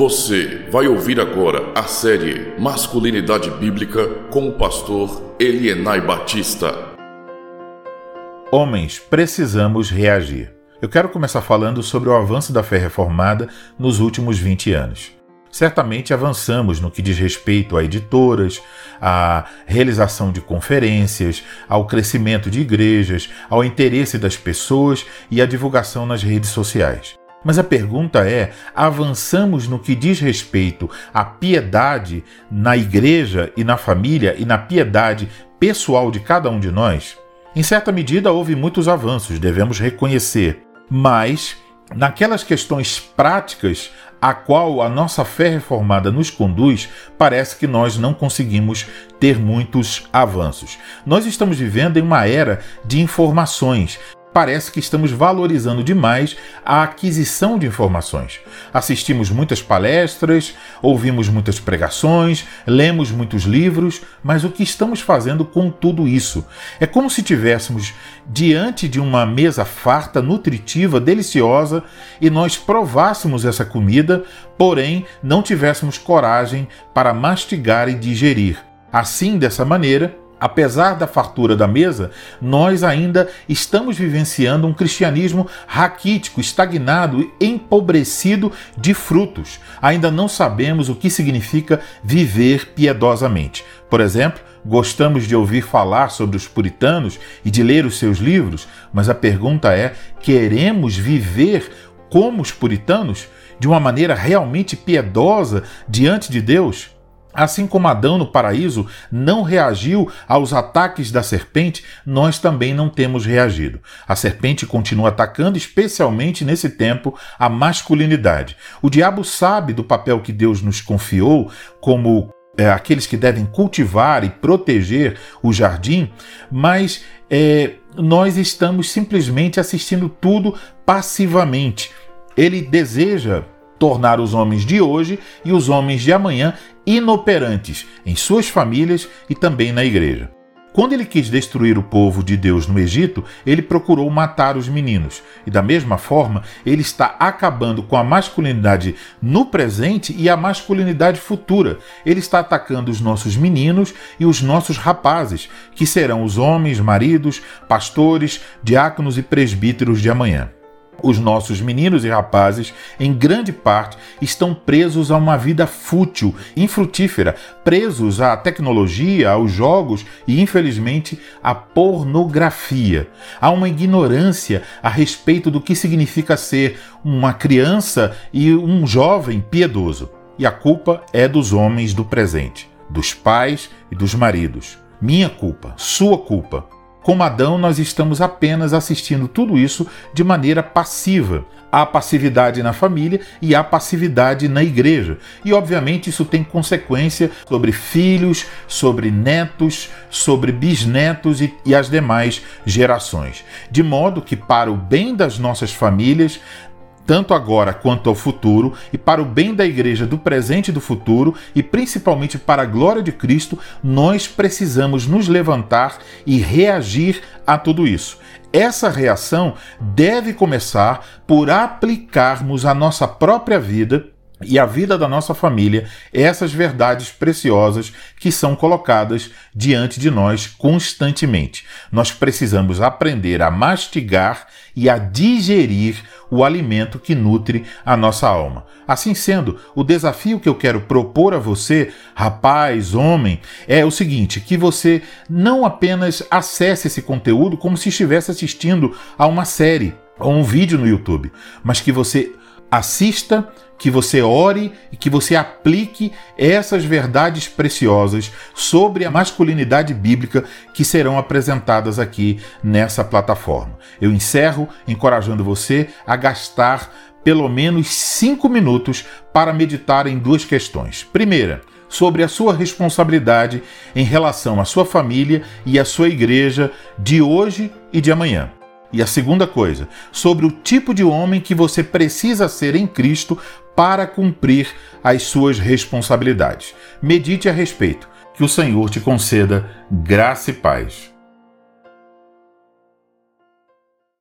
Você vai ouvir agora a série Masculinidade Bíblica com o pastor Elienay Batista. Homens, precisamos reagir. Eu quero começar falando sobre o avanço da fé reformada nos últimos 20 anos. Certamente avançamos no que diz respeito a editoras, à realização de conferências, ao crescimento de igrejas, ao interesse das pessoas e à divulgação nas redes sociais. Mas a pergunta é: avançamos no que diz respeito à piedade na igreja e na família e na piedade pessoal de cada um de nós? Em certa medida, houve muitos avanços, devemos reconhecer, mas naquelas questões práticas a qual a nossa fé reformada nos conduz, parece que nós não conseguimos ter muitos avanços. Nós estamos vivendo em uma era de informações parece que estamos valorizando demais a aquisição de informações. Assistimos muitas palestras, ouvimos muitas pregações, lemos muitos livros, mas o que estamos fazendo com tudo isso? É como se tivéssemos diante de uma mesa farta, nutritiva, deliciosa e nós provássemos essa comida, porém não tivéssemos coragem para mastigar e digerir. Assim, dessa maneira, apesar da fartura da mesa, nós ainda estamos vivenciando um cristianismo raquítico, estagnado, empobrecido de frutos. Ainda não sabemos o que significa viver piedosamente. Por exemplo, gostamos de ouvir falar sobre os puritanos e de ler os seus livros, mas a pergunta é: queremos viver como os puritanos? De uma maneira realmente piedosa diante de Deus? Assim como Adão no paraíso não reagiu aos ataques da serpente, nós também não temos reagido. A serpente continua atacando, especialmente nesse tempo, a masculinidade. O diabo sabe do papel que Deus nos confiou como é, aqueles que devem cultivar e proteger o jardim, mas é, nós estamos simplesmente assistindo tudo passivamente. Ele deseja tornar os homens de hoje e os homens de amanhã inoperantes em suas famílias e também na igreja. Quando ele quis destruir o povo de Deus no Egito, ele procurou matar os meninos. E da mesma forma, ele está acabando com a masculinidade no presente e a masculinidade futura. Ele está atacando os nossos meninos e os nossos rapazes, que serão os homens, maridos, pastores, diáconos e presbíteros de amanhã. Os nossos meninos e rapazes, em grande parte, estão presos a uma vida fútil, infrutífera, presos à tecnologia, aos jogos e, infelizmente, à pornografia. Há uma ignorância a respeito do que significa ser uma criança e um jovem piedoso. E a culpa é dos homens do presente, dos pais e dos maridos. Minha culpa, sua culpa. Como Adão, nós estamos apenas assistindo tudo isso de maneira passiva. Há passividade na família e há passividade na igreja. E, obviamente, isso tem consequência sobre filhos, sobre netos, sobre bisnetos e, e as demais gerações. De modo que, para o bem das nossas famílias, tanto agora quanto ao futuro, e para o bem da igreja do presente e do futuro, e principalmente para a glória de Cristo, nós precisamos nos levantar e reagir a tudo isso. Essa reação deve começar por aplicarmos à nossa própria vida e a vida da nossa família essas verdades preciosas que são colocadas diante de nós constantemente. Nós precisamos aprender a mastigar e a digerir o alimento que nutre a nossa alma. Assim sendo, o desafio que eu quero propor a você, rapaz, homem, é o seguinte: que você não apenas acesse esse conteúdo como se estivesse assistindo a uma série ou um vídeo no YouTube, mas que você assista, que você ore e que você aplique essas verdades preciosas sobre a masculinidade bíblica que serão apresentadas aqui nessa plataforma. Eu encerro encorajando você a gastar pelo menos cinco minutos para meditar em duas questões. Primeira, sobre a sua responsabilidade em relação à sua família e à sua igreja de hoje e de amanhã. E a segunda coisa, sobre o tipo de homem que você precisa ser em Cristo para cumprir as suas responsabilidades. Medite a respeito. Que o Senhor te conceda graça e paz.